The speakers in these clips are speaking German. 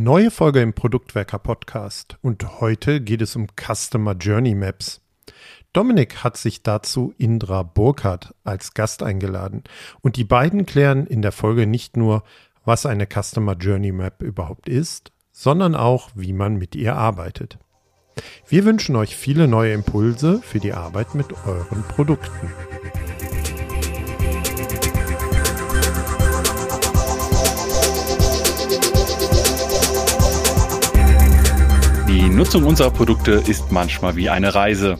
Neue Folge im Produktwerker Podcast und heute geht es um Customer Journey Maps. Dominik hat sich dazu Indra Burkhardt als Gast eingeladen und die beiden klären in der Folge nicht nur, was eine Customer Journey Map überhaupt ist, sondern auch, wie man mit ihr arbeitet. Wir wünschen euch viele neue Impulse für die Arbeit mit euren Produkten. Die Nutzung unserer Produkte ist manchmal wie eine Reise.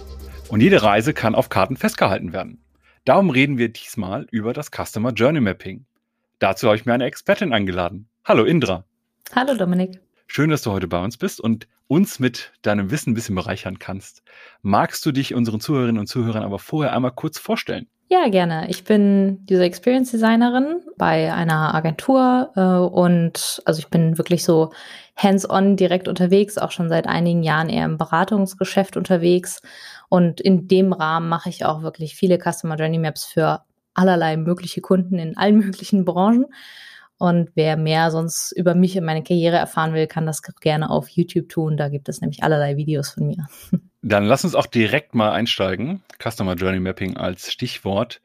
Und jede Reise kann auf Karten festgehalten werden. Darum reden wir diesmal über das Customer Journey Mapping. Dazu habe ich mir eine Expertin eingeladen. Hallo Indra. Hallo Dominik. Schön, dass du heute bei uns bist und uns mit deinem Wissen ein bisschen bereichern kannst. Magst du dich unseren Zuhörerinnen und Zuhörern aber vorher einmal kurz vorstellen? Ja, gerne. Ich bin User Experience Designerin bei einer Agentur äh, und also ich bin wirklich so hands-on direkt unterwegs, auch schon seit einigen Jahren eher im Beratungsgeschäft unterwegs. Und in dem Rahmen mache ich auch wirklich viele Customer Journey Maps für allerlei mögliche Kunden in allen möglichen Branchen. Und wer mehr sonst über mich und meine Karriere erfahren will, kann das gerne auf YouTube tun. Da gibt es nämlich allerlei Videos von mir. Dann lass uns auch direkt mal einsteigen. Customer Journey Mapping als Stichwort.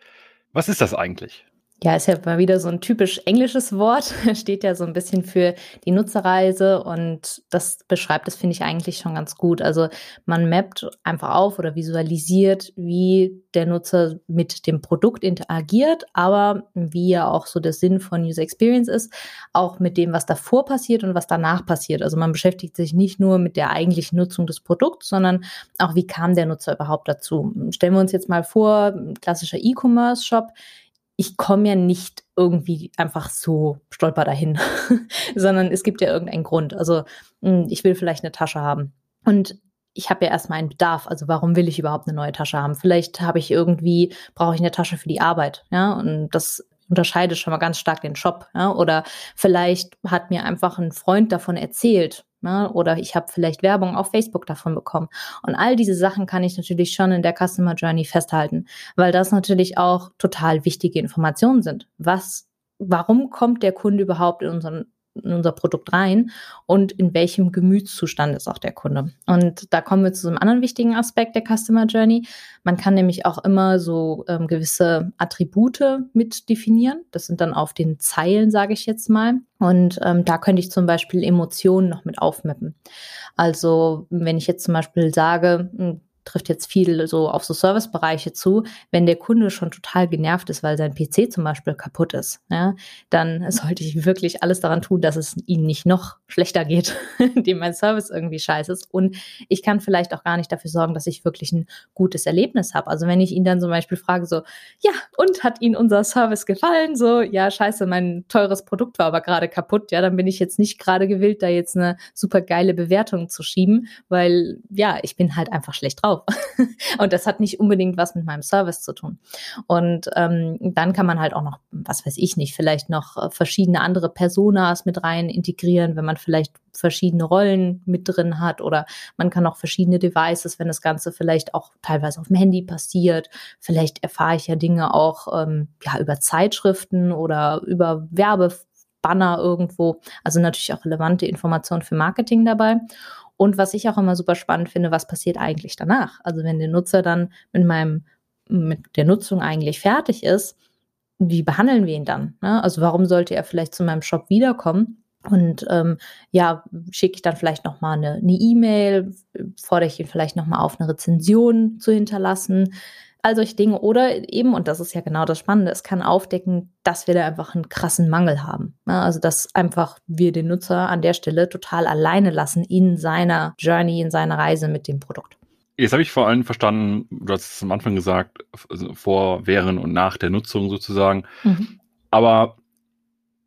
Was ist das eigentlich? Ja, ist ja mal wieder so ein typisch englisches Wort, steht ja so ein bisschen für die Nutzerreise und das beschreibt es, finde ich, eigentlich schon ganz gut. Also man mappt einfach auf oder visualisiert, wie der Nutzer mit dem Produkt interagiert, aber wie ja auch so der Sinn von User Experience ist, auch mit dem, was davor passiert und was danach passiert. Also man beschäftigt sich nicht nur mit der eigentlichen Nutzung des Produkts, sondern auch, wie kam der Nutzer überhaupt dazu. Stellen wir uns jetzt mal vor, klassischer E-Commerce-Shop ich komme ja nicht irgendwie einfach so stolper dahin, sondern es gibt ja irgendeinen Grund. Also hm, ich will vielleicht eine Tasche haben. Und ich habe ja erstmal einen Bedarf. Also warum will ich überhaupt eine neue Tasche haben? Vielleicht habe ich irgendwie, brauche ich eine Tasche für die Arbeit. Ja, und das unterscheidet schon mal ganz stark den Shop. Ja? Oder vielleicht hat mir einfach ein Freund davon erzählt Ne? Oder ich habe vielleicht Werbung auf Facebook davon bekommen. Und all diese Sachen kann ich natürlich schon in der Customer Journey festhalten, weil das natürlich auch total wichtige Informationen sind. Was, warum kommt der Kunde überhaupt in unseren in unser Produkt rein und in welchem Gemütszustand ist auch der Kunde. Und da kommen wir zu einem anderen wichtigen Aspekt der Customer Journey. Man kann nämlich auch immer so ähm, gewisse Attribute mit definieren. Das sind dann auf den Zeilen, sage ich jetzt mal. Und ähm, da könnte ich zum Beispiel Emotionen noch mit aufmappen. Also wenn ich jetzt zum Beispiel sage, hm, trifft jetzt viel so auf so Servicebereiche zu, wenn der Kunde schon total genervt ist, weil sein PC zum Beispiel kaputt ist, ja, dann sollte ich wirklich alles daran tun, dass es ihm nicht noch schlechter geht, indem mein Service irgendwie scheiße ist. Und ich kann vielleicht auch gar nicht dafür sorgen, dass ich wirklich ein gutes Erlebnis habe. Also wenn ich ihn dann zum Beispiel frage, so, ja, und hat Ihnen unser Service gefallen? So, ja, scheiße, mein teures Produkt war aber gerade kaputt, ja, dann bin ich jetzt nicht gerade gewillt, da jetzt eine super geile Bewertung zu schieben, weil ja, ich bin halt einfach schlecht drauf drauf. und das hat nicht unbedingt was mit meinem Service zu tun. Und ähm, dann kann man halt auch noch, was weiß ich nicht, vielleicht noch äh, verschiedene andere Personas mit rein integrieren, wenn man vielleicht verschiedene Rollen mit drin hat oder man kann auch verschiedene Devices, wenn das Ganze vielleicht auch teilweise auf dem Handy passiert. Vielleicht erfahre ich ja Dinge auch ähm, ja, über Zeitschriften oder über Werbebanner irgendwo. Also natürlich auch relevante Informationen für Marketing dabei. Und was ich auch immer super spannend finde, was passiert eigentlich danach? Also wenn der Nutzer dann mit meinem, mit der Nutzung eigentlich fertig ist, wie behandeln wir ihn dann? Ne? Also warum sollte er vielleicht zu meinem Shop wiederkommen? Und ähm, ja, schicke ich dann vielleicht nochmal eine E-Mail, e fordere ich ihn vielleicht nochmal auf, eine Rezension zu hinterlassen all solche Dinge. Oder eben, und das ist ja genau das Spannende, es kann aufdecken, dass wir da einfach einen krassen Mangel haben. Also, dass einfach wir den Nutzer an der Stelle total alleine lassen in seiner Journey, in seiner Reise mit dem Produkt. Jetzt habe ich vor allem verstanden, du hast es am Anfang gesagt, also vor, während und nach der Nutzung sozusagen. Mhm. Aber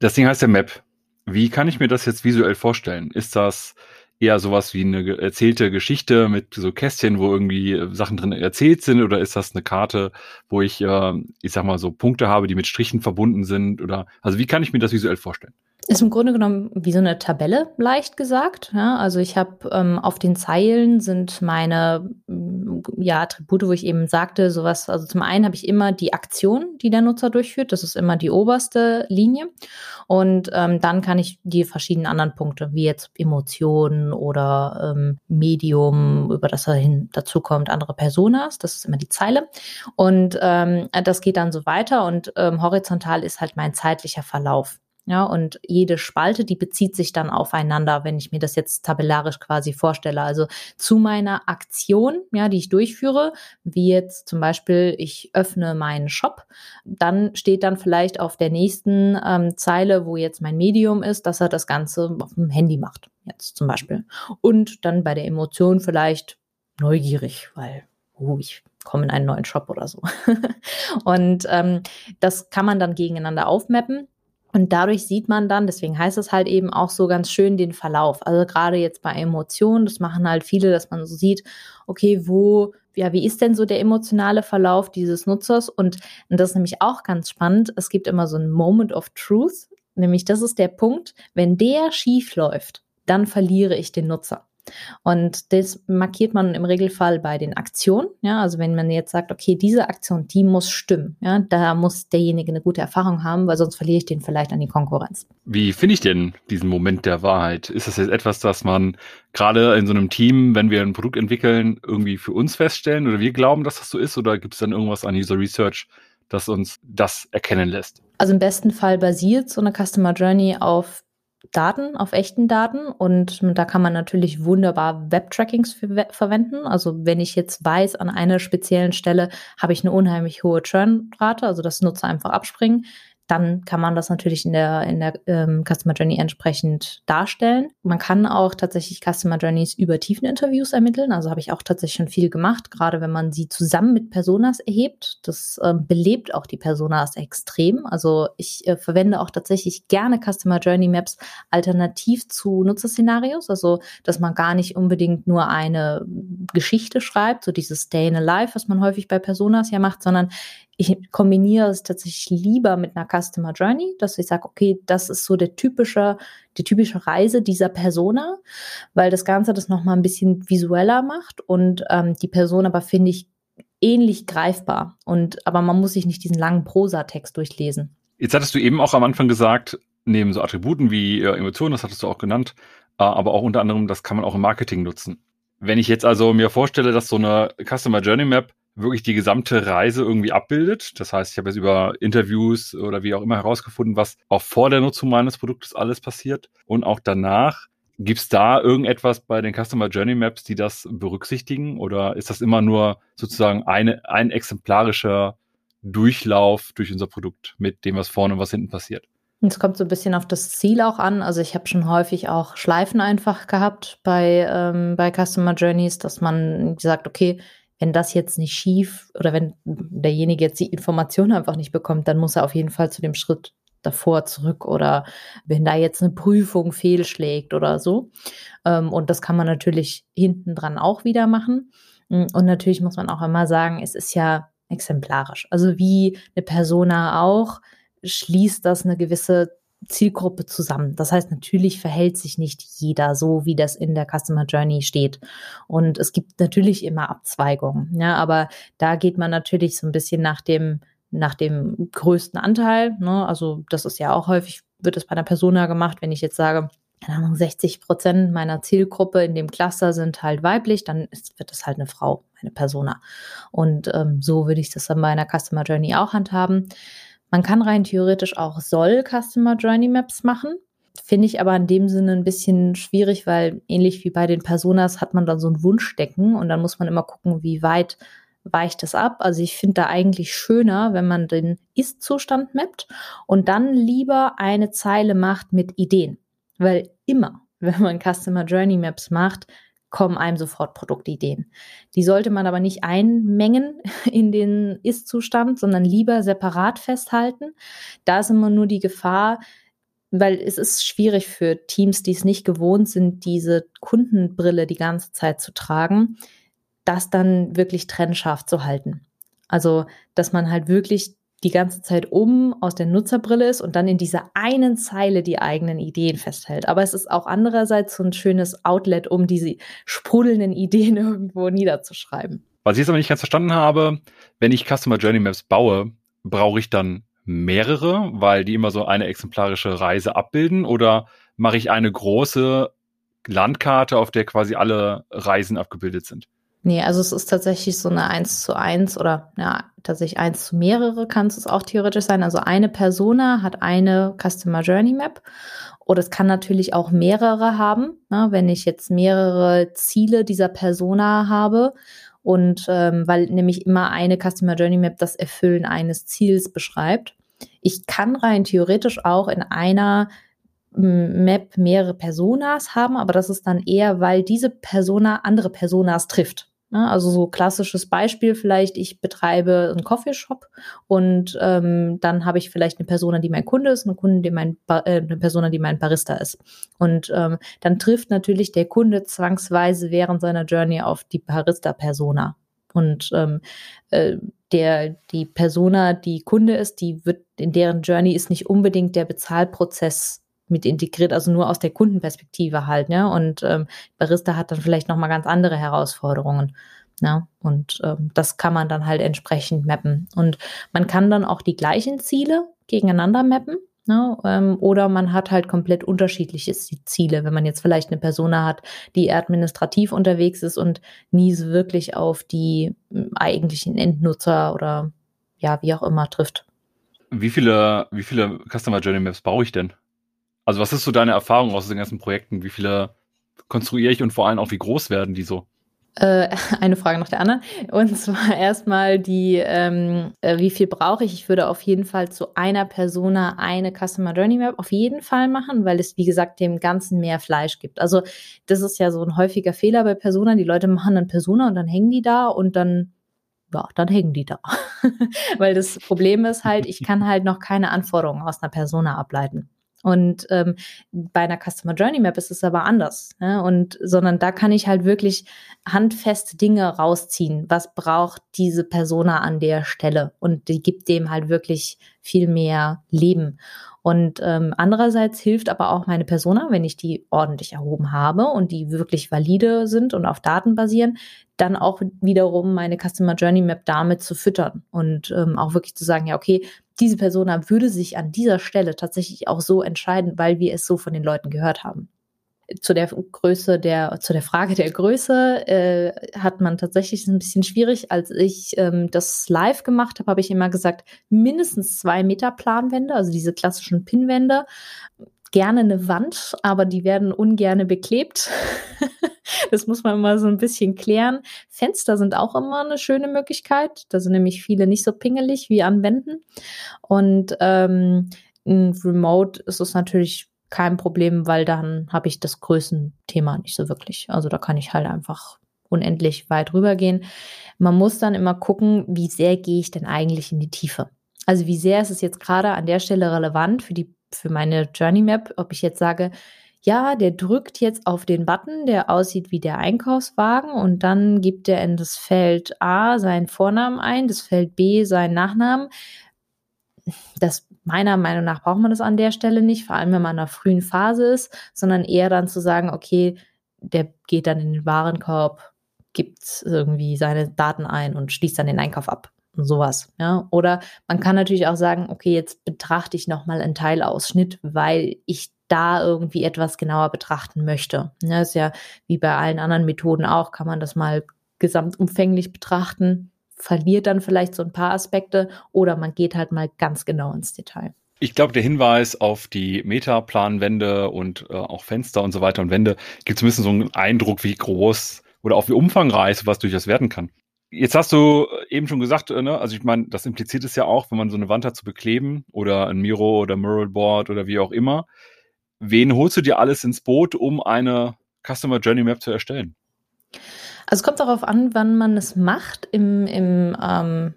das Ding heißt ja Map. Wie kann ich mir das jetzt visuell vorstellen? Ist das eher sowas wie eine erzählte Geschichte mit so Kästchen, wo irgendwie äh, Sachen drin erzählt sind? Oder ist das eine Karte, wo ich, äh, ich sag mal, so Punkte habe, die mit Strichen verbunden sind? Oder also wie kann ich mir das visuell vorstellen? Ist im Grunde genommen wie so eine Tabelle, leicht gesagt. Ja, also ich habe ähm, auf den Zeilen sind meine mm, ja, Attribute, wo ich eben sagte, sowas, also zum einen habe ich immer die Aktion, die der Nutzer durchführt, das ist immer die oberste Linie. Und ähm, dann kann ich die verschiedenen anderen Punkte, wie jetzt Emotionen oder ähm, Medium, über das er hin dazu kommt, andere Personas, das ist immer die Zeile. Und ähm, das geht dann so weiter und ähm, horizontal ist halt mein zeitlicher Verlauf. Ja, und jede Spalte, die bezieht sich dann aufeinander, wenn ich mir das jetzt tabellarisch quasi vorstelle. Also zu meiner Aktion, ja, die ich durchführe, wie jetzt zum Beispiel, ich öffne meinen Shop, dann steht dann vielleicht auf der nächsten ähm, Zeile, wo jetzt mein Medium ist, dass er das Ganze auf dem Handy macht, jetzt zum Beispiel. Und dann bei der Emotion vielleicht neugierig, weil, oh, ich komme in einen neuen Shop oder so. und ähm, das kann man dann gegeneinander aufmappen. Und dadurch sieht man dann, deswegen heißt es halt eben auch so ganz schön den Verlauf. Also gerade jetzt bei Emotionen, das machen halt viele, dass man so sieht, okay, wo, ja, wie ist denn so der emotionale Verlauf dieses Nutzers? Und, und das ist nämlich auch ganz spannend. Es gibt immer so ein Moment of Truth, nämlich das ist der Punkt, wenn der schief läuft, dann verliere ich den Nutzer. Und das markiert man im Regelfall bei den Aktionen. Ja, also wenn man jetzt sagt, okay, diese Aktion, die muss stimmen. Ja, da muss derjenige eine gute Erfahrung haben, weil sonst verliere ich den vielleicht an die Konkurrenz. Wie finde ich denn diesen Moment der Wahrheit? Ist das jetzt etwas, das man gerade in so einem Team, wenn wir ein Produkt entwickeln, irgendwie für uns feststellen oder wir glauben, dass das so ist? Oder gibt es dann irgendwas an User Research, das uns das erkennen lässt? Also im besten Fall basiert so eine Customer Journey auf Daten, auf echten Daten. Und da kann man natürlich wunderbar Web-Trackings verwenden. Also wenn ich jetzt weiß, an einer speziellen Stelle habe ich eine unheimlich hohe Churn-Rate, also das Nutzer einfach abspringen, dann kann man das natürlich in der, in der ähm, Customer Journey entsprechend darstellen. Man kann auch tatsächlich Customer Journeys über Tiefeninterviews ermitteln. Also habe ich auch tatsächlich schon viel gemacht, gerade wenn man sie zusammen mit Personas erhebt. Das ähm, belebt auch die Personas extrem. Also ich äh, verwende auch tatsächlich gerne Customer Journey Maps alternativ zu Nutzerszenarios. Also, dass man gar nicht unbedingt nur eine Geschichte schreibt, so dieses Stay in Alive, was man häufig bei Personas ja macht, sondern ich kombiniere es tatsächlich lieber mit einer Customer Journey, dass ich sage, okay, das ist so der typische, die typische Reise dieser Persona, weil das Ganze das nochmal ein bisschen visueller macht und ähm, die Person aber finde ich ähnlich greifbar. Und aber man muss sich nicht diesen langen Prosatext durchlesen. Jetzt hattest du eben auch am Anfang gesagt, neben so Attributen wie äh, Emotionen, das hattest du auch genannt, äh, aber auch unter anderem, das kann man auch im Marketing nutzen. Wenn ich jetzt also mir vorstelle, dass so eine Customer Journey Map wirklich die gesamte Reise irgendwie abbildet. Das heißt, ich habe jetzt über Interviews oder wie auch immer herausgefunden, was auch vor der Nutzung meines Produktes alles passiert und auch danach. Gibt es da irgendetwas bei den Customer Journey Maps, die das berücksichtigen? Oder ist das immer nur sozusagen eine, ein exemplarischer Durchlauf durch unser Produkt mit dem, was vorne und was hinten passiert? Es kommt so ein bisschen auf das Ziel auch an. Also ich habe schon häufig auch Schleifen einfach gehabt bei, ähm, bei Customer Journeys, dass man sagt, okay, wenn das jetzt nicht schief oder wenn derjenige jetzt die Information einfach nicht bekommt, dann muss er auf jeden Fall zu dem Schritt davor zurück oder wenn da jetzt eine Prüfung fehlschlägt oder so. Ähm, und das kann man natürlich hinten dran auch wieder machen. Mm, und natürlich muss man auch immer sagen, es ist ja exemplarisch. Also wie eine Persona auch, schließt das eine gewisse Zielgruppe zusammen. Das heißt, natürlich verhält sich nicht jeder so, wie das in der Customer Journey steht. Und es gibt natürlich immer Abzweigungen. Ja, aber da geht man natürlich so ein bisschen nach dem, nach dem größten Anteil. Ne? Also das ist ja auch häufig, wird es bei einer Persona gemacht, wenn ich jetzt sage, 60 Prozent meiner Zielgruppe in dem Cluster sind halt weiblich, dann ist, wird es halt eine Frau, eine Persona. Und ähm, so würde ich das dann bei einer Customer Journey auch handhaben. Man kann rein theoretisch auch soll Customer Journey Maps machen. Finde ich aber in dem Sinne ein bisschen schwierig, weil ähnlich wie bei den Personas hat man dann so ein Wunschdecken und dann muss man immer gucken, wie weit weicht es ab. Also ich finde da eigentlich schöner, wenn man den Ist-Zustand mappt und dann lieber eine Zeile macht mit Ideen. Weil immer, wenn man Customer Journey Maps macht, kommen einem sofort Produktideen. Die sollte man aber nicht einmengen in den Ist-Zustand, sondern lieber separat festhalten. Da ist immer nur die Gefahr, weil es ist schwierig für Teams, die es nicht gewohnt sind, diese Kundenbrille die ganze Zeit zu tragen, das dann wirklich trennscharf zu halten. Also, dass man halt wirklich die ganze Zeit um aus der Nutzerbrille ist und dann in dieser einen Zeile die eigenen Ideen festhält. Aber es ist auch andererseits so ein schönes Outlet, um diese sprudelnden Ideen irgendwo niederzuschreiben. Was ich jetzt aber nicht ganz verstanden habe, wenn ich Customer Journey Maps baue, brauche ich dann mehrere, weil die immer so eine exemplarische Reise abbilden oder mache ich eine große Landkarte, auf der quasi alle Reisen abgebildet sind? Nee, also es ist tatsächlich so eine 1 zu 1 oder ja, tatsächlich 1 zu mehrere kann es auch theoretisch sein. Also eine Persona hat eine Customer Journey Map oder es kann natürlich auch mehrere haben. Ne? Wenn ich jetzt mehrere Ziele dieser Persona habe und ähm, weil nämlich immer eine Customer Journey Map das Erfüllen eines Ziels beschreibt. Ich kann rein theoretisch auch in einer Map mehrere Personas haben, aber das ist dann eher, weil diese Persona andere Personas trifft. Ne? Also so klassisches Beispiel vielleicht, ich betreibe einen Coffeeshop und ähm, dann habe ich vielleicht eine Persona, die mein Kunde ist, eine, Kunde, die mein äh, eine Persona, die mein Barista ist. Und ähm, dann trifft natürlich der Kunde zwangsweise während seiner Journey auf die Barista-Persona. Und ähm, äh, der, die Persona, die Kunde ist, die wird in deren Journey ist nicht unbedingt der Bezahlprozess mit integriert, also nur aus der Kundenperspektive halt, ne? Und ähm, Barista hat dann vielleicht nochmal ganz andere Herausforderungen. Ja, und ähm, das kann man dann halt entsprechend mappen. Und man kann dann auch die gleichen Ziele gegeneinander mappen. Ne? Ähm, oder man hat halt komplett unterschiedliche Ziele, wenn man jetzt vielleicht eine Person hat, die administrativ unterwegs ist und nie so wirklich auf die hm, eigentlichen Endnutzer oder ja, wie auch immer trifft. Wie viele, wie viele Customer Journey Maps brauche ich denn? Also was ist so deine Erfahrung aus den ganzen Projekten? Wie viele konstruiere ich und vor allem auch wie groß werden die so? Äh, eine Frage nach der anderen. Und zwar erstmal die, ähm, äh, wie viel brauche ich? Ich würde auf jeden Fall zu einer Persona eine Customer Journey Map auf jeden Fall machen, weil es, wie gesagt, dem Ganzen mehr Fleisch gibt. Also das ist ja so ein häufiger Fehler bei Persona. Die Leute machen dann Persona und dann hängen die da und dann ja, dann hängen die da. Weil das Problem ist halt, ich kann halt noch keine Anforderungen aus einer Persona ableiten. Und ähm, bei einer Customer Journey Map ist es aber anders. Ne? Und sondern da kann ich halt wirklich handfeste Dinge rausziehen. Was braucht diese Persona an der Stelle? Und die gibt dem halt wirklich viel mehr Leben. Und ähm, andererseits hilft aber auch meine Persona, wenn ich die ordentlich erhoben habe und die wirklich valide sind und auf Daten basieren, dann auch wiederum meine Customer Journey Map damit zu füttern und ähm, auch wirklich zu sagen, ja, okay, diese Persona würde sich an dieser Stelle tatsächlich auch so entscheiden, weil wir es so von den Leuten gehört haben zu der Größe der, zu der Frage der Größe äh, hat man tatsächlich ein bisschen schwierig. Als ich ähm, das live gemacht habe, habe ich immer gesagt, mindestens zwei Meter Planwände, also diese klassischen Pinwände. Gerne eine Wand, aber die werden ungerne beklebt. das muss man immer so ein bisschen klären. Fenster sind auch immer eine schöne Möglichkeit. Da sind nämlich viele nicht so pingelig wie an Wänden. Und ähm, Remote ist es natürlich kein Problem, weil dann habe ich das Größenthema nicht so wirklich. Also da kann ich halt einfach unendlich weit rübergehen. Man muss dann immer gucken, wie sehr gehe ich denn eigentlich in die Tiefe. Also wie sehr ist es jetzt gerade an der Stelle relevant für die für meine Journey Map, ob ich jetzt sage, ja, der drückt jetzt auf den Button, der aussieht wie der Einkaufswagen und dann gibt er in das Feld A seinen Vornamen ein, das Feld B seinen Nachnamen. Das meiner Meinung nach braucht man das an der Stelle nicht, vor allem wenn man in einer frühen Phase ist, sondern eher dann zu sagen, okay, der geht dann in den Warenkorb, gibt irgendwie seine Daten ein und schließt dann den Einkauf ab sowas. Ja? Oder man kann natürlich auch sagen, okay, jetzt betrachte ich nochmal einen Teilausschnitt, weil ich da irgendwie etwas genauer betrachten möchte. Ja, ist ja wie bei allen anderen Methoden auch, kann man das mal gesamtumfänglich betrachten verliert dann vielleicht so ein paar Aspekte oder man geht halt mal ganz genau ins Detail. Ich glaube, der Hinweis auf die Metaplanwände und äh, auch Fenster und so weiter und Wände gibt zumindest so einen Eindruck, wie groß oder auch wie umfangreich sowas durchaus werden kann. Jetzt hast du eben schon gesagt, äh, ne? also ich meine, das impliziert es ja auch, wenn man so eine Wand hat zu bekleben oder ein Miro oder Muralboard oder wie auch immer. Wen holst du dir alles ins Boot, um eine Customer Journey Map zu erstellen? Also es kommt darauf an, wann man es macht, im, im ähm,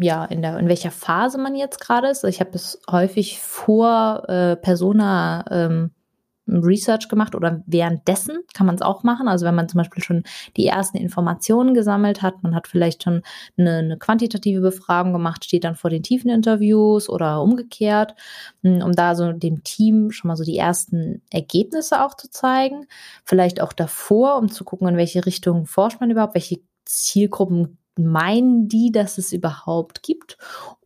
ja, in, der, in welcher Phase man jetzt gerade ist. Ich habe es häufig vor äh, Persona ähm, Research gemacht oder währenddessen kann man es auch machen. Also wenn man zum Beispiel schon die ersten Informationen gesammelt hat, man hat vielleicht schon eine, eine quantitative Befragung gemacht, steht dann vor den tiefen Interviews oder umgekehrt, hm, um da so dem Team schon mal so die ersten Ergebnisse auch zu zeigen. Vielleicht auch davor, um zu gucken, in welche Richtung forscht man überhaupt, welche Zielgruppen meinen die, dass es überhaupt gibt.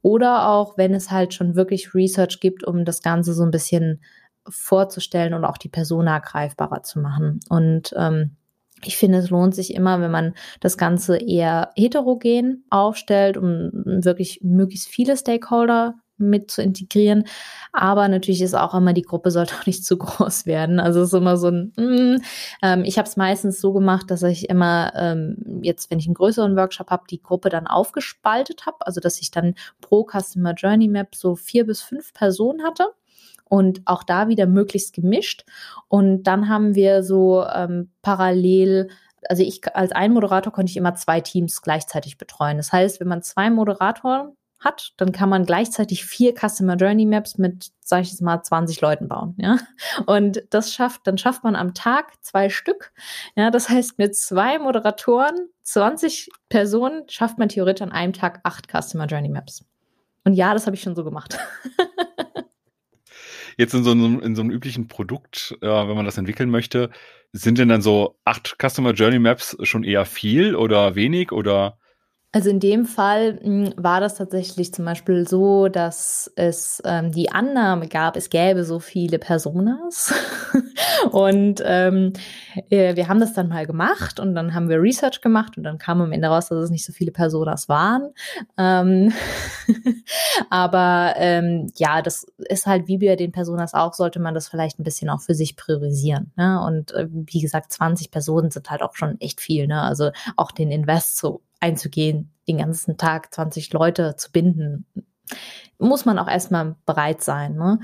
Oder auch, wenn es halt schon wirklich Research gibt, um das Ganze so ein bisschen vorzustellen und auch die Persona greifbarer zu machen. Und ähm, ich finde, es lohnt sich immer, wenn man das Ganze eher heterogen aufstellt, um wirklich möglichst viele Stakeholder mit zu integrieren. Aber natürlich ist auch immer, die Gruppe sollte auch nicht zu groß werden. Also es ist immer so ein, mm, ähm, ich habe es meistens so gemacht, dass ich immer ähm, jetzt, wenn ich einen größeren Workshop habe, die Gruppe dann aufgespaltet habe. Also dass ich dann pro Customer Journey Map so vier bis fünf Personen hatte und auch da wieder möglichst gemischt. Und dann haben wir so ähm, parallel also ich als ein Moderator konnte ich immer zwei Teams gleichzeitig betreuen. Das heißt, wenn man zwei Moderatoren hat, dann kann man gleichzeitig vier Customer Journey Maps mit, sag ich jetzt mal, 20 Leuten bauen, ja. Und das schafft, dann schafft man am Tag zwei Stück, ja. Das heißt, mit zwei Moderatoren, 20 Personen, schafft man theoretisch an einem Tag acht Customer Journey Maps. Und ja, das habe ich schon so gemacht. Jetzt in so einem, in so einem üblichen Produkt, äh, wenn man das entwickeln möchte, sind denn dann so acht Customer Journey Maps schon eher viel oder wenig oder? Also in dem Fall mh, hm, war das tatsächlich zum Beispiel so, dass es ähm, die Annahme gab, es gäbe so viele Personas. und ähm, äh, wir haben das dann mal gemacht und dann haben wir Research gemacht und dann kam am Ende raus, dass es nicht so viele Personas waren. Ähm aber ähm, ja, das ist halt wie bei den Personas auch, sollte man das vielleicht ein bisschen auch für sich priorisieren. Ne? Und äh, wie gesagt, 20 Personen sind halt auch schon echt viel. Ne? Also auch den Invest so einzugehen, den ganzen Tag 20 Leute zu binden, muss man auch erstmal bereit sein. Ne?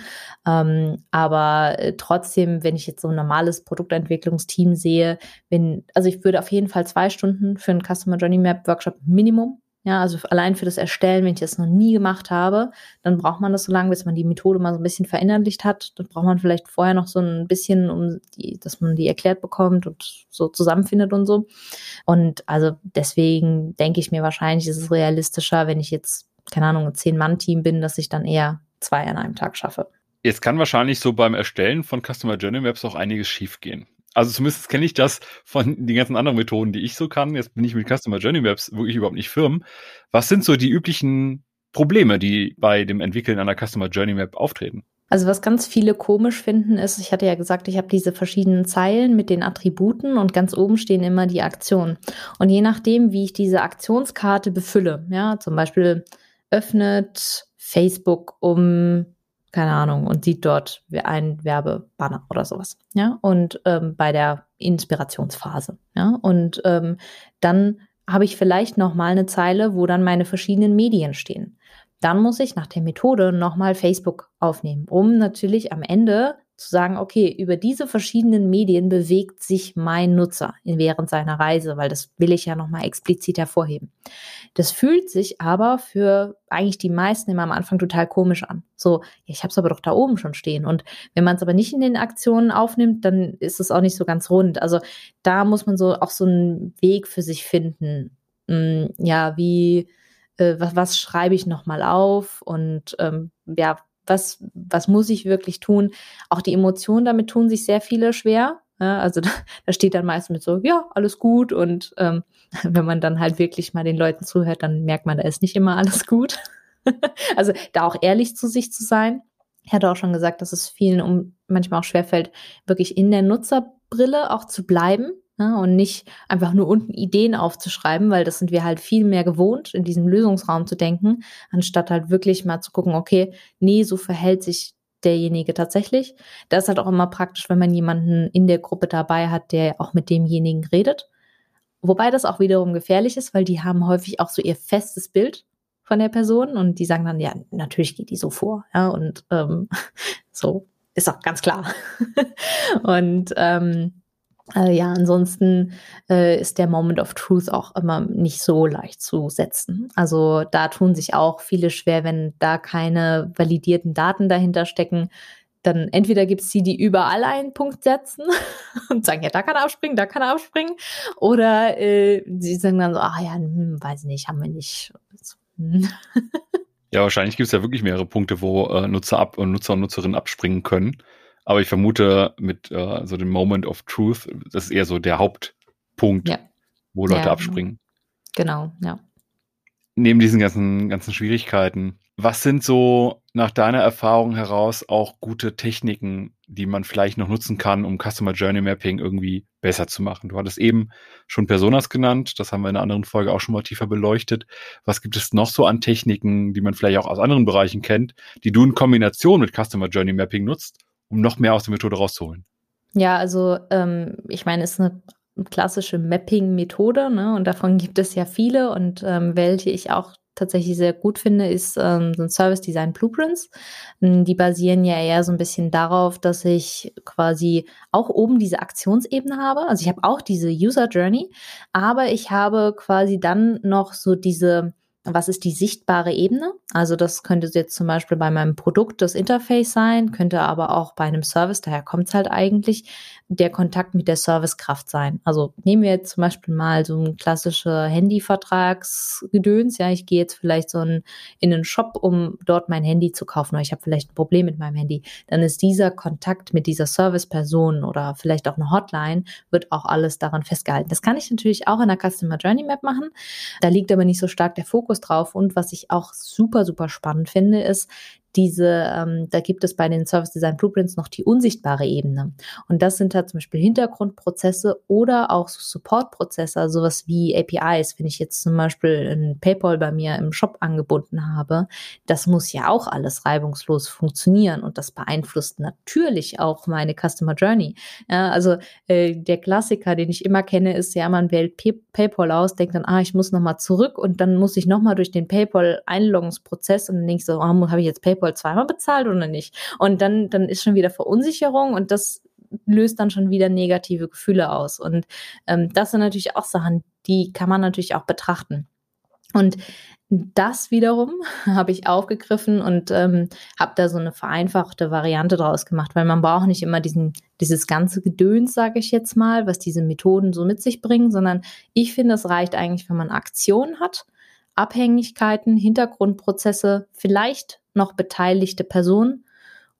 Ähm, aber äh, trotzdem, wenn ich jetzt so ein normales Produktentwicklungsteam sehe, wenn, also ich würde auf jeden Fall zwei Stunden für einen Customer Journey Map Workshop Minimum ja, also allein für das Erstellen, wenn ich das noch nie gemacht habe, dann braucht man das so lange, bis man die Methode mal so ein bisschen verinnerlicht hat. Dann braucht man vielleicht vorher noch so ein bisschen, um die, dass man die erklärt bekommt und so zusammenfindet und so. Und also deswegen denke ich mir wahrscheinlich, ist es realistischer, wenn ich jetzt, keine Ahnung, ein Zehn-Mann-Team bin, dass ich dann eher zwei an einem Tag schaffe. Jetzt kann wahrscheinlich so beim Erstellen von Customer Journey Maps auch einiges schiefgehen. Also zumindest kenne ich das von den ganzen anderen Methoden, die ich so kann. Jetzt bin ich mit Customer Journey Maps wirklich überhaupt nicht firm. Was sind so die üblichen Probleme, die bei dem Entwickeln einer Customer Journey Map auftreten? Also was ganz viele komisch finden ist, ich hatte ja gesagt, ich habe diese verschiedenen Zeilen mit den Attributen und ganz oben stehen immer die Aktionen. Und je nachdem, wie ich diese Aktionskarte befülle, ja, zum Beispiel öffnet Facebook um keine Ahnung, und sieht dort ein Werbebanner oder sowas. Ja, und ähm, bei der Inspirationsphase. Ja, und ähm, dann habe ich vielleicht noch mal eine Zeile, wo dann meine verschiedenen Medien stehen. Dann muss ich nach der Methode noch mal Facebook aufnehmen, um natürlich am Ende zu sagen, okay, über diese verschiedenen Medien bewegt sich mein Nutzer während seiner Reise, weil das will ich ja nochmal explizit hervorheben. Das fühlt sich aber für eigentlich die meisten immer am Anfang total komisch an. So, ja, ich habe es aber doch da oben schon stehen. Und wenn man es aber nicht in den Aktionen aufnimmt, dann ist es auch nicht so ganz rund. Also da muss man so auch so einen Weg für sich finden. Hm, ja, wie äh, was, was schreibe ich nochmal auf und ähm, ja, was, was muss ich wirklich tun? Auch die Emotionen damit tun sich sehr viele schwer. Ja, also da, da steht dann meistens mit so, ja, alles gut. Und ähm, wenn man dann halt wirklich mal den Leuten zuhört, dann merkt man, da ist nicht immer alles gut. also da auch ehrlich zu sich zu sein. Ich hatte auch schon gesagt, dass es vielen um manchmal auch schwerfällt, wirklich in der Nutzerbrille auch zu bleiben ja, ne, und nicht einfach nur unten Ideen aufzuschreiben, weil das sind wir halt viel mehr gewohnt, in diesem Lösungsraum zu denken, anstatt halt wirklich mal zu gucken, okay, nee, so verhält sich derjenige tatsächlich. Das ist halt auch immer praktisch, wenn man jemanden in der Gruppe dabei hat, der auch mit demjenigen redet. Wobei das auch wiederum gefährlich ist, weil die haben häufig auch so ihr festes Bild von der Person und die sagen dann, ja, natürlich geht die so vor, ja, und ähm, so ist auch ganz klar. und ähm, äh, ja, ansonsten äh, ist der Moment of Truth auch immer nicht so leicht zu setzen. Also da tun sich auch viele schwer, wenn da keine validierten Daten dahinter stecken. dann entweder gibt es die, die überall einen Punkt setzen und sagen, ja, da kann er abspringen, da kann er abspringen. Oder äh, sie sagen dann so, ach ja, hm, weiß nicht, haben wir nicht. Ja, wahrscheinlich gibt es ja wirklich mehrere Punkte, wo äh, Nutzer ab und Nutzer und Nutzerinnen abspringen können. Aber ich vermute, mit äh, so dem Moment of Truth, das ist eher so der Hauptpunkt, ja. wo Leute ja, abspringen. Genau, ja. Neben diesen ganzen, ganzen Schwierigkeiten, was sind so nach deiner Erfahrung heraus auch gute Techniken, die man vielleicht noch nutzen kann, um Customer Journey Mapping irgendwie besser zu machen? Du hattest eben schon Personas genannt, das haben wir in einer anderen Folge auch schon mal tiefer beleuchtet. Was gibt es noch so an Techniken, die man vielleicht auch aus anderen Bereichen kennt, die du in Kombination mit Customer Journey Mapping nutzt, um noch mehr aus der Methode rauszuholen? Ja, also ähm, ich meine, es ist eine klassische Mapping-Methode, ne? Und davon gibt es ja viele und ähm, welche ich auch tatsächlich sehr gut finde, ist ähm, so ein Service Design Blueprints. Ähm, die basieren ja eher so ein bisschen darauf, dass ich quasi auch oben diese Aktionsebene habe. Also ich habe auch diese User Journey, aber ich habe quasi dann noch so diese was ist die sichtbare Ebene? Also das könnte jetzt zum Beispiel bei meinem Produkt das Interface sein, könnte aber auch bei einem Service, daher kommt es halt eigentlich, der Kontakt mit der Servicekraft sein. Also nehmen wir jetzt zum Beispiel mal so ein klassischer Handyvertragsgedöns. Ja, ich gehe jetzt vielleicht so ein, in einen Shop, um dort mein Handy zu kaufen oder ich habe vielleicht ein Problem mit meinem Handy. Dann ist dieser Kontakt mit dieser Serviceperson oder vielleicht auch eine Hotline, wird auch alles daran festgehalten. Das kann ich natürlich auch in der Customer Journey Map machen. Da liegt aber nicht so stark der Fokus drauf. Und was ich auch super, super spannend finde, ist, diese, ähm, da gibt es bei den Service Design Blueprints noch die unsichtbare Ebene. Und das sind halt zum Beispiel Hintergrundprozesse oder auch so Supportprozesse, also sowas wie APIs, wenn ich jetzt zum Beispiel ein PayPal bei mir im Shop angebunden habe, das muss ja auch alles reibungslos funktionieren und das beeinflusst natürlich auch meine Customer Journey. Ja, also äh, der Klassiker, den ich immer kenne, ist ja, man wählt Pay PayPal aus, denkt dann, ah, ich muss nochmal zurück und dann muss ich nochmal durch den PayPal-Einloggungsprozess und dann denke ich so, oh, habe ich jetzt PayPal Paypal zweimal bezahlt oder nicht? Und dann, dann ist schon wieder Verunsicherung und das löst dann schon wieder negative Gefühle aus. Und ähm, das sind natürlich auch Sachen, die kann man natürlich auch betrachten. Und das wiederum habe ich aufgegriffen und ähm, habe da so eine vereinfachte Variante draus gemacht, weil man braucht nicht immer diesen, dieses ganze Gedöns, sage ich jetzt mal, was diese Methoden so mit sich bringen, sondern ich finde, es reicht eigentlich, wenn man Aktionen hat, Abhängigkeiten, Hintergrundprozesse, vielleicht noch beteiligte Personen.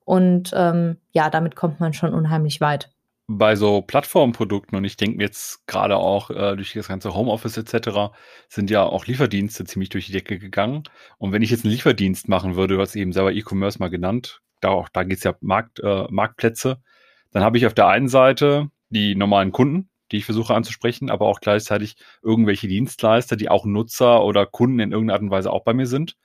Und ähm, ja, damit kommt man schon unheimlich weit. Bei so Plattformprodukten, und ich denke jetzt gerade auch äh, durch das ganze Homeoffice etc., sind ja auch Lieferdienste ziemlich durch die Decke gegangen. Und wenn ich jetzt einen Lieferdienst machen würde, du hast eben selber E-Commerce mal genannt, da, auch, da geht es ja Markt, äh, Marktplätze, dann habe ich auf der einen Seite die normalen Kunden, die ich versuche anzusprechen, aber auch gleichzeitig irgendwelche Dienstleister, die auch Nutzer oder Kunden in irgendeiner Art und Weise auch bei mir sind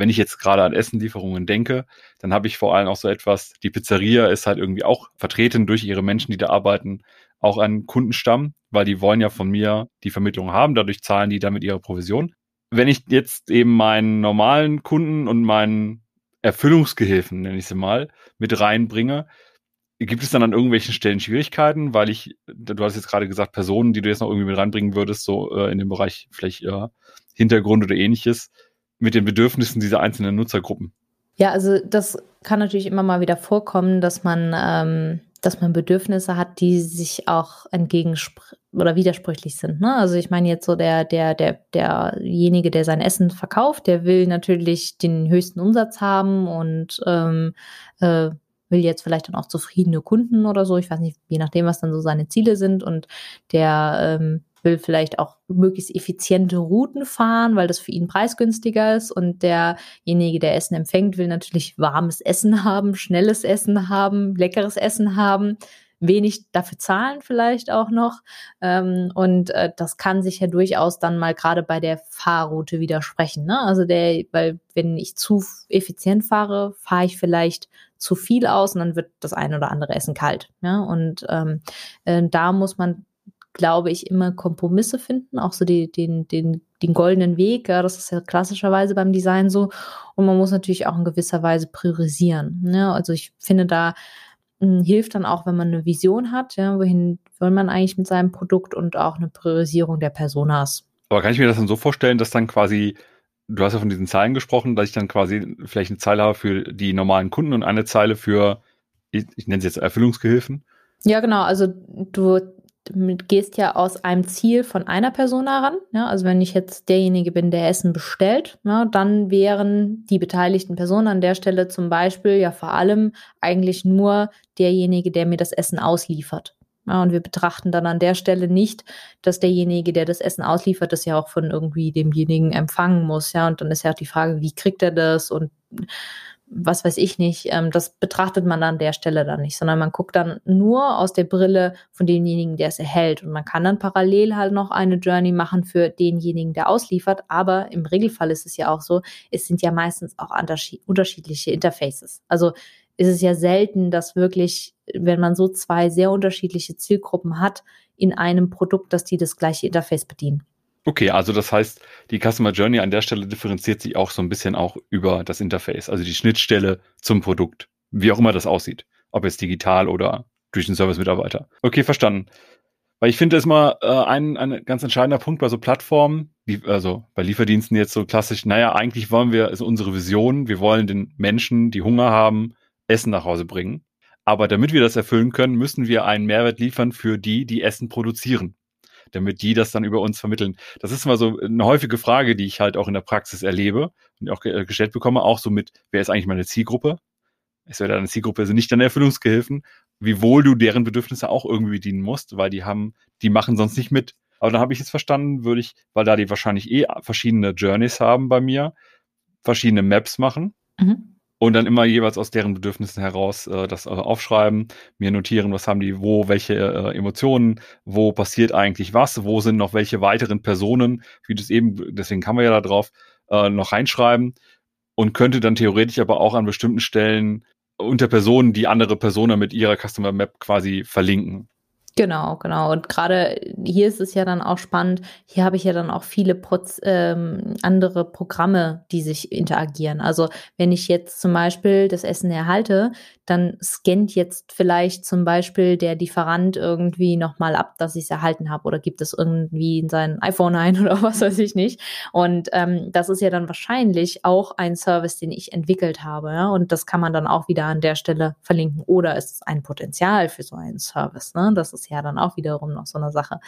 wenn ich jetzt gerade an Essenlieferungen denke, dann habe ich vor allem auch so etwas, die Pizzeria ist halt irgendwie auch vertreten durch ihre Menschen, die da arbeiten, auch ein Kundenstamm, weil die wollen ja von mir die Vermittlung haben, dadurch zahlen die damit ihre Provision. Wenn ich jetzt eben meinen normalen Kunden und meinen Erfüllungsgehilfen, nenne ich sie mal, mit reinbringe, gibt es dann an irgendwelchen Stellen Schwierigkeiten, weil ich, du hast jetzt gerade gesagt, Personen, die du jetzt noch irgendwie mit reinbringen würdest, so äh, in dem Bereich vielleicht äh, Hintergrund oder ähnliches, mit den Bedürfnissen dieser einzelnen Nutzergruppen. Ja, also das kann natürlich immer mal wieder vorkommen, dass man, ähm, dass man Bedürfnisse hat, die sich auch entgegensprechen oder widersprüchlich sind. Ne? Also ich meine jetzt so der, der, der, derjenige, der sein Essen verkauft, der will natürlich den höchsten Umsatz haben und ähm, äh, will jetzt vielleicht dann auch zufriedene Kunden oder so. Ich weiß nicht, je nachdem, was dann so seine Ziele sind. Und der ähm, will vielleicht auch möglichst effiziente Routen fahren, weil das für ihn preisgünstiger ist. Und derjenige, der Essen empfängt, will natürlich warmes Essen haben, schnelles Essen haben, leckeres Essen haben, wenig dafür zahlen vielleicht auch noch. Ähm, und äh, das kann sich ja durchaus dann mal gerade bei der Fahrroute widersprechen. Ne? Also der, weil wenn ich zu effizient fahre, fahre ich vielleicht zu viel aus und dann wird das eine oder andere Essen kalt. Ja? Und ähm, äh, da muss man glaube ich, immer Kompromisse finden, auch so die, den, den, den goldenen Weg. Ja, das ist ja klassischerweise beim Design so. Und man muss natürlich auch in gewisser Weise priorisieren. Ne? Also ich finde, da mh, hm, hilft dann auch, wenn man eine Vision hat, ja, wohin will man eigentlich mit seinem Produkt und auch eine Priorisierung der Personas. Aber kann ich mir das dann so vorstellen, dass dann quasi du hast ja von diesen Zeilen gesprochen, dass ich dann quasi vielleicht eine Zeile habe für die normalen Kunden und eine Zeile für ich, ich nenne sie jetzt Erfüllungsgehilfen. Ja, genau. Also du gehst ja aus einem Ziel von einer Person heran. Ja, also wenn ich jetzt derjenige bin, der Essen bestellt, ja, dann wären die beteiligten Personen an der Stelle zum Beispiel ja vor allem eigentlich nur derjenige, der mir das Essen ausliefert. Ja, und wir betrachten dann an der Stelle nicht, dass derjenige, der das Essen ausliefert, das ja auch von irgendwie demjenigen empfangen muss. Ja, und dann ist ja auch die Frage, wie kriegt er das und was weiß ich nicht, ähm, das betrachtet man an der Stelle dann nicht, sondern man guckt dann nur aus der Brille von demjenigen, der es erhält. Und man kann dann parallel halt noch eine Journey machen für denjenigen, der ausliefert. Aber im Regelfall ist es ja auch so, es sind ja meistens auch unterschiedliche Interfaces. Also ist es ja selten, dass wirklich, wenn man so zwei sehr unterschiedliche Zielgruppen hat, in einem Produkt, dass die das gleiche Interface bedienen. Okay, also das heißt, die Customer Journey an der Stelle differenziert sich auch so ein bisschen auch über das Interface, also die Schnittstelle zum Produkt, wie auch immer das aussieht, ob jetzt digital oder durch den Service-Mitarbeiter. Okay, verstanden. Weil ich finde, das ist mal äh, ein, ein ganz entscheidender Punkt bei so Plattformen, wie, also bei Lieferdiensten jetzt so klassisch, naja, eigentlich wollen wir, ist unsere Vision, wir wollen den Menschen, die Hunger haben, Essen nach Hause bringen. Aber damit wir das erfüllen können, müssen wir einen Mehrwert liefern für die, die Essen produzieren damit die das dann über uns vermitteln. Das ist immer so eine häufige Frage, die ich halt auch in der Praxis erlebe und auch gestellt bekomme, auch so mit, wer ist eigentlich meine Zielgruppe? Es wäre deine Zielgruppe, also nicht deine Erfüllungsgehilfen, wiewohl du deren Bedürfnisse auch irgendwie bedienen musst, weil die haben, die machen sonst nicht mit. Aber dann habe ich jetzt verstanden, würde ich, weil da die wahrscheinlich eh verschiedene Journeys haben bei mir, verschiedene Maps machen. Mhm und dann immer jeweils aus deren Bedürfnissen heraus äh, das äh, aufschreiben, mir notieren, was haben die, wo, welche äh, Emotionen, wo passiert eigentlich was, wo sind noch welche weiteren Personen, wie das eben, deswegen kann man ja da drauf, äh, noch reinschreiben und könnte dann theoretisch aber auch an bestimmten Stellen unter Personen die andere Personen mit ihrer Customer Map quasi verlinken. Genau, genau. Und gerade hier ist es ja dann auch spannend. Hier habe ich ja dann auch viele Proz ähm, andere Programme, die sich interagieren. Also wenn ich jetzt zum Beispiel das Essen erhalte, dann scannt jetzt vielleicht zum Beispiel der Lieferant irgendwie nochmal ab, dass ich es erhalten habe oder gibt es irgendwie in sein iPhone ein oder was weiß ich nicht. Und ähm, das ist ja dann wahrscheinlich auch ein Service, den ich entwickelt habe. Ja? Und das kann man dann auch wieder an der Stelle verlinken. Oder ist es ein Potenzial für so einen Service? Ne? Das ist ja dann auch wiederum noch so eine Sache.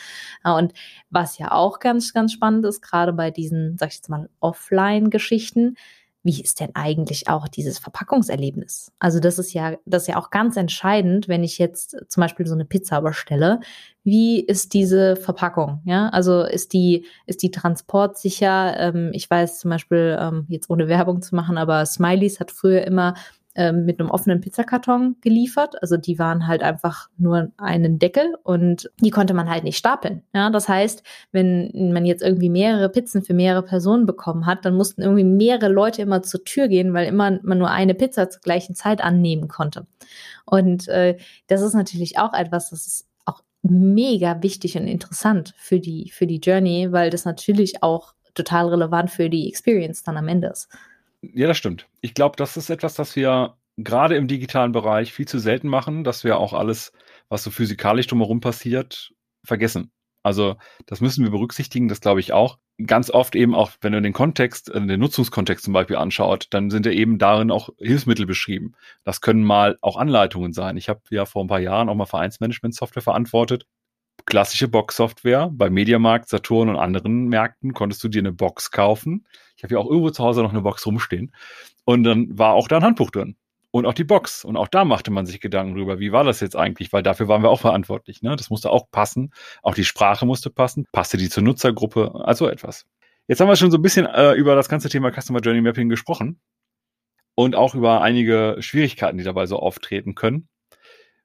Und was ja auch ganz, ganz spannend ist, gerade bei diesen, sag ich jetzt mal, Offline-Geschichten, wie ist denn eigentlich auch dieses Verpackungserlebnis? Also das ist ja, das ist ja auch ganz entscheidend, wenn ich jetzt zum Beispiel so eine Pizza bestelle. Wie ist diese Verpackung? Ja, also ist die, ist die transportsicher? Ähm, ich weiß zum Beispiel, ähm, jetzt ohne Werbung zu machen, aber Smileys hat früher immer ähm, mit einem offenen Pizzakarton geliefert. Also die waren halt einfach nur einen Deckel und die konnte man halt nicht stapeln. Ja, das heißt, wenn man jetzt irgendwie mehrere Pizzen für mehrere Personen bekommen hat, dann mussten irgendwie mehrere Leute immer zur Tür gehen, weil immer man nur eine Pizza zur gleichen Zeit annehmen konnte. Und äh, das ist natürlich auch etwas, das ist auch mega wichtig und interessant für die, für die Journey, weil das natürlich auch total relevant für die Experience dann am Ende ist. Ja, das stimmt. Ich glaube, das ist etwas, das wir gerade im digitalen Bereich viel zu selten machen, dass wir auch alles, was so physikalisch drumherum passiert, vergessen. Also das müssen wir berücksichtigen, das glaube ich auch. Ganz oft eben auch, wenn du den Kontext, äh, den Nutzungskontext zum Beispiel anschaut, dann sind ja eben darin auch Hilfsmittel beschrieben. Das können mal auch Anleitungen sein. Ich habe ja vor ein paar Jahren auch mal Vereinsmanagement-Software verantwortet klassische Box-Software. Bei Mediamarkt, Saturn und anderen Märkten konntest du dir eine Box kaufen. Ich habe ja auch irgendwo zu Hause noch eine Box rumstehen. Und dann war auch da ein Handbuch drin. Und auch die Box. Und auch da machte man sich Gedanken drüber, wie war das jetzt eigentlich? Weil dafür waren wir auch verantwortlich. Ne? Das musste auch passen. Auch die Sprache musste passen. Passte die zur Nutzergruppe? Also etwas. Jetzt haben wir schon so ein bisschen äh, über das ganze Thema Customer Journey Mapping gesprochen. Und auch über einige Schwierigkeiten, die dabei so auftreten können.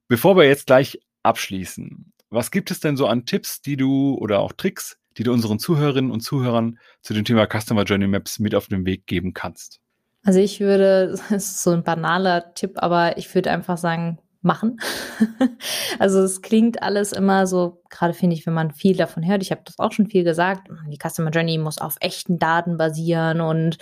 Bevor wir jetzt gleich abschließen, was gibt es denn so an Tipps, die du oder auch Tricks, die du unseren Zuhörerinnen und Zuhörern zu dem Thema Customer Journey Maps mit auf den Weg geben kannst? Also ich würde, das ist so ein banaler Tipp, aber ich würde einfach sagen, machen. also es klingt alles immer so, gerade finde ich, wenn man viel davon hört, ich habe das auch schon viel gesagt, die Customer Journey muss auf echten Daten basieren und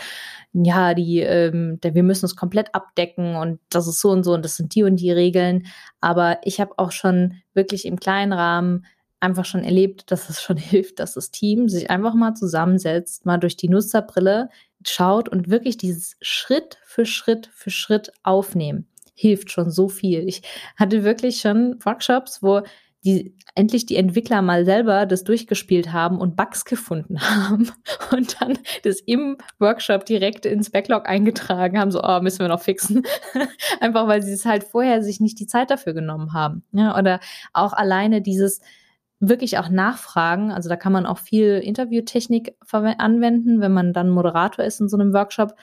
ja, die, ähm, wir müssen es komplett abdecken und das ist so und so und das sind die und die Regeln. Aber ich habe auch schon wirklich im kleinen Rahmen einfach schon erlebt, dass es schon hilft, dass das Team sich einfach mal zusammensetzt, mal durch die Nutzerbrille schaut und wirklich dieses Schritt für Schritt für Schritt aufnehmen hilft schon so viel. Ich hatte wirklich schon Workshops, wo die endlich die Entwickler mal selber das durchgespielt haben und Bugs gefunden haben und dann das im Workshop direkt ins Backlog eingetragen haben, so, oh, müssen wir noch fixen. Einfach weil sie es halt vorher sich nicht die Zeit dafür genommen haben. Ja, oder auch alleine dieses wirklich auch nachfragen. Also da kann man auch viel Interviewtechnik anwenden, wenn man dann Moderator ist in so einem Workshop.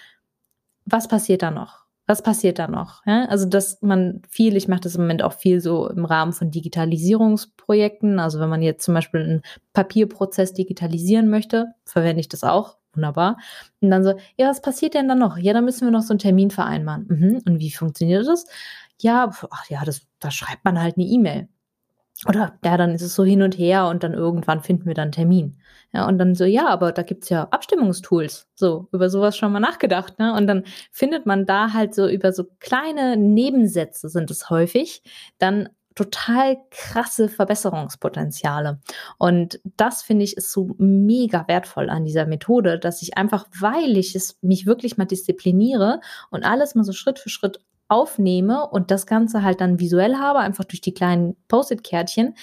Was passiert da noch? Was passiert da noch? Ja? Also, dass man viel, ich mache das im Moment auch viel so im Rahmen von Digitalisierungsprojekten. Also, wenn man jetzt zum Beispiel einen Papierprozess digitalisieren möchte, verwende ich das auch. Wunderbar. Und dann so, ja, was passiert denn dann noch? Ja, dann müssen wir noch so einen Termin vereinbaren. Mhm. Und wie funktioniert das? Ja, ach ja, das, da schreibt man halt eine E-Mail. Oder ja, dann ist es so hin und her und dann irgendwann finden wir dann einen Termin. Ja, und dann so, ja, aber da gibt's ja Abstimmungstools. So, über sowas schon mal nachgedacht, ne? Und dann findet man da halt so über so kleine Nebensätze sind es häufig, dann total krasse Verbesserungspotenziale. Und das finde ich ist so mega wertvoll an dieser Methode, dass ich einfach, weil ich es mich wirklich mal diszipliniere und alles mal so Schritt für Schritt aufnehme und das Ganze halt dann visuell habe, einfach durch die kleinen Post-it-Kärtchen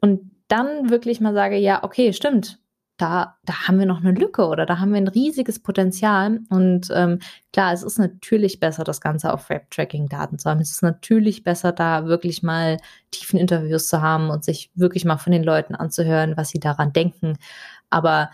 und dann wirklich mal sage, ja, okay, stimmt, da, da haben wir noch eine Lücke oder da haben wir ein riesiges Potenzial. Und ähm, klar, es ist natürlich besser, das Ganze auf Web-Tracking-Daten zu haben. Es ist natürlich besser, da wirklich mal tiefen Interviews zu haben und sich wirklich mal von den Leuten anzuhören, was sie daran denken. Aber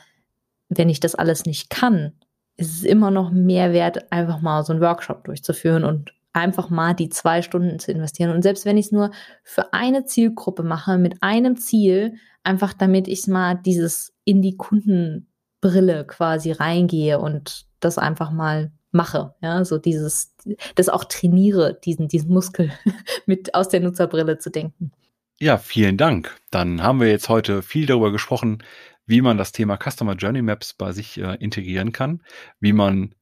wenn ich das alles nicht kann, ist es immer noch mehr wert, einfach mal so einen Workshop durchzuführen und einfach mal die zwei Stunden zu investieren. Und selbst wenn ich es nur für eine Zielgruppe mache, mit einem Ziel, einfach damit ich mal dieses in die Kundenbrille quasi reingehe und das einfach mal mache, ja, so dieses, das auch trainiere, diesen, diesen Muskel mit aus der Nutzerbrille zu denken. Ja, vielen Dank. Dann haben wir jetzt heute viel darüber gesprochen, wie man das Thema Customer Journey Maps bei sich äh, integrieren kann, wie man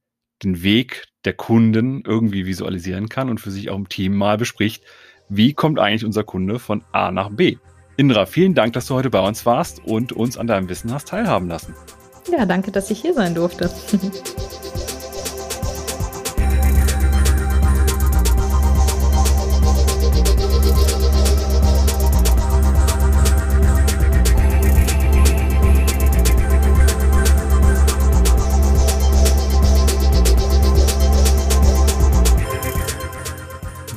den Weg der Kunden irgendwie visualisieren kann und für sich auch im Team mal bespricht, wie kommt eigentlich unser Kunde von A nach B. Indra, vielen Dank, dass du heute bei uns warst und uns an deinem Wissen hast teilhaben lassen. Ja, danke, dass ich hier sein durfte.